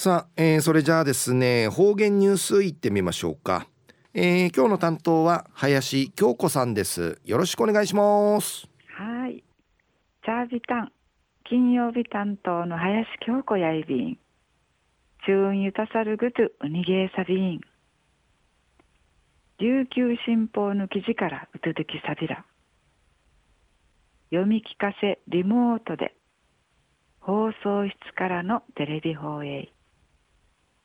さあ、えー、それじゃあですね方言ニュースいってみましょうか、えー、今日の担当は林京子さんです。よろしくお願いします。はい。チャービタン金曜日担当の林京子やいびん。中ゆたさるぐとうにげさびん。琉球新報の記事からうつづきさびら。読み聞かせリモートで。放送室からのテレビ放映。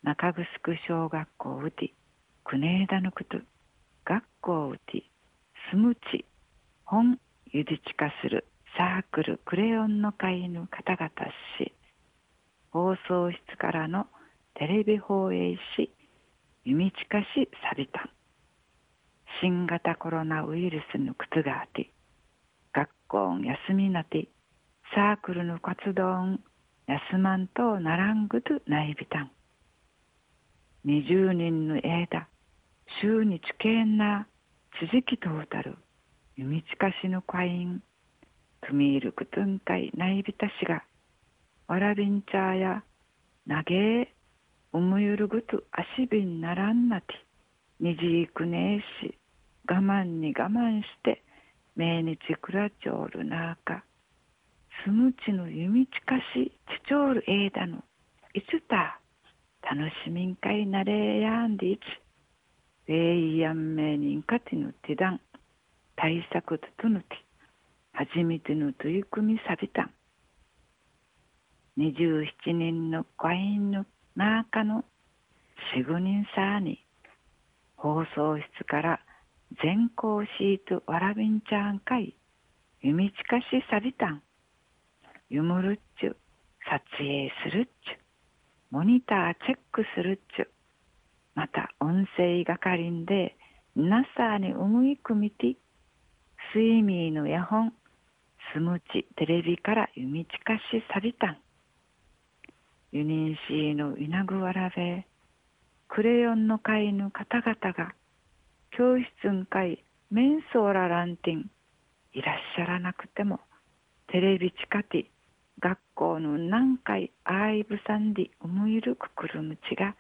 中城小学校うて国枝のこと学校うてすむち本ゆでちかするサークルクレヨンの会の方々し放送室からのテレビ放映し弓近しさびたん新型コロナウイルスの靴があて学校ん休みなてサークルの活動ん休まんとならんぐとないびたん。二十人の間、週に地形な続きとうたる、弓近しの会員、トミールクトゥンカイナイビタシが、わらびんちゃや、なげえ、おむゆるぐと足びんならんなて、にじいくねえし、我慢に我慢して、命日くらちょうるなあか、スムチの弓近しちちょうるえいだのいつた楽しみんかいなれやんでいつえいやんめにんかてのてだん対策ととぬて初めての取り組みさびた。ん27人の会員の中の4、5人さに放送室から全校シートわらびんちゃんかい弓近しさびたん。ゆむるっちゅ。撮影するっちゅ。モニターチェックするっちゅまた音声係んでなさにうむいくみて睡眠のや本。すむちテレビからゆみちかしさびたん。ユニンシーのいなぐわらべクレヨンの会の方々が教室ん会メンソーラランティンいらっしゃらなくてもテレビ近て学校の何回あいぶさんで思いるくくるむちがうっ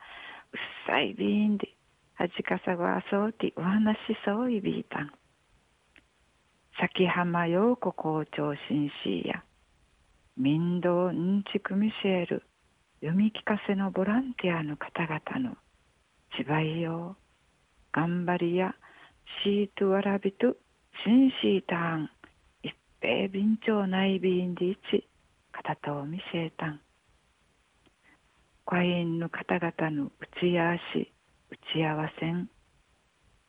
さいびんではじかさごあそうてお話しそういびいたん。崎浜陽子校長紳士や民道んちくみシェール読み聞かせのボランティアの方々の芝居よ頑張りやシートわらびと紳士たん。一平便長内便でい方を見せたん。会員の方々の打ち合わし打ち合わせん。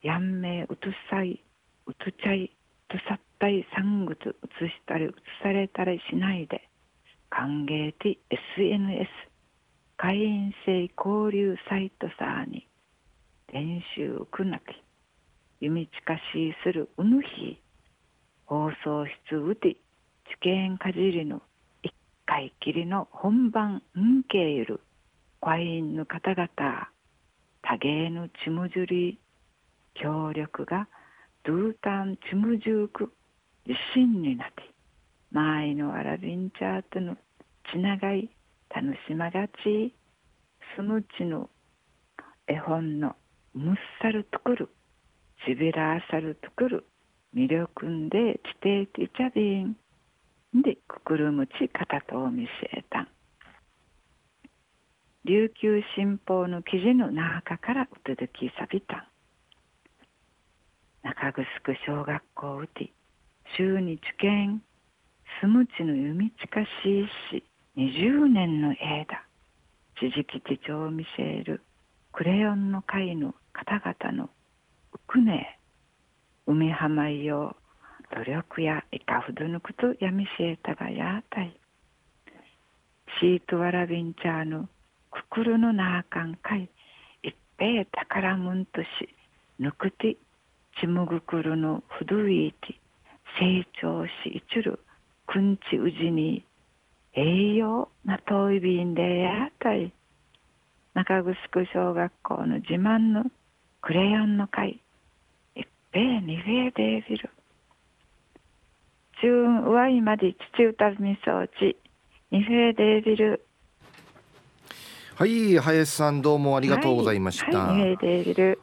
やんめうとさいうとちゃいとさったい産物移したり移されたりしないで歓迎て SNS 会員制交流サイトさに練習くなき弓近しいするうぬひ放送室うて知見かじりの会きりの本番んけゆる会員の方々多芸のちむじゅり協力がドゥータンちむじゅうく自信になって前のアラビンチャーとのちながい楽しまがちスムチの絵本のむっさるとくるしびらさるとくる魅力んで地底ティチャビンでくくるむちかたとを見せた。琉球新報の記事の中からうつづきさびた。中城小学校うて週に受験すむちの弓近しいし20年の間地磁気地長を見せる。クレヨンの会の方々のうくね。海浜いよ努力やいかふどぬくとやみせえたがやたい。シートわらびんちゃぬくくるのなあかんかい。いっぺえ宝むんとし、ぬくてちむぐくるのふどいて、成長しいちゅるくんちうじに栄養な遠いびんでやたい。中城小学校の自慢のクレヨンの会、いっぺえにふえでびる。中上井まで父歌みそうち二平デービルはい林さんどうもありがとうございました、はい、はい、